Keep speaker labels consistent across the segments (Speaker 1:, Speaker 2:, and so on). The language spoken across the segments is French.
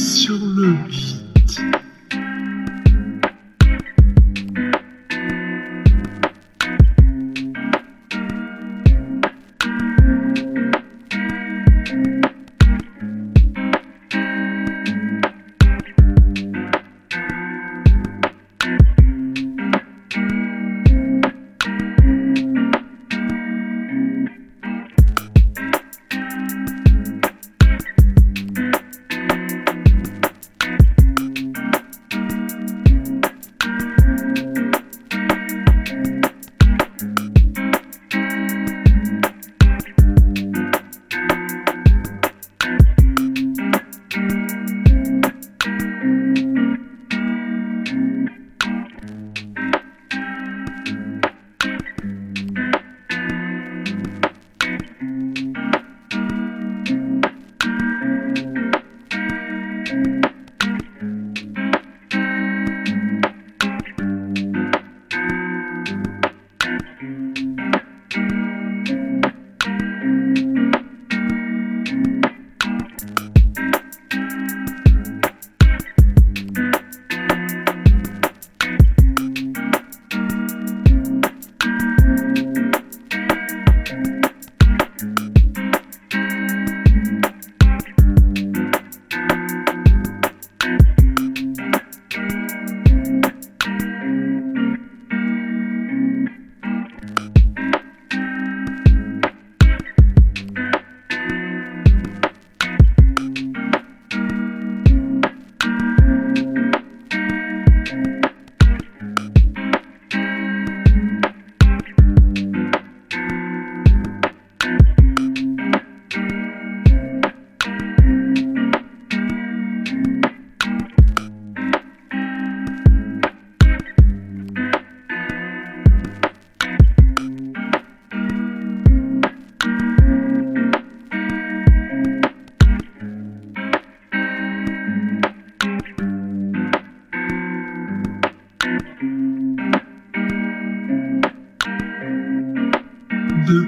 Speaker 1: so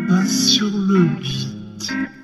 Speaker 1: main sur le guide.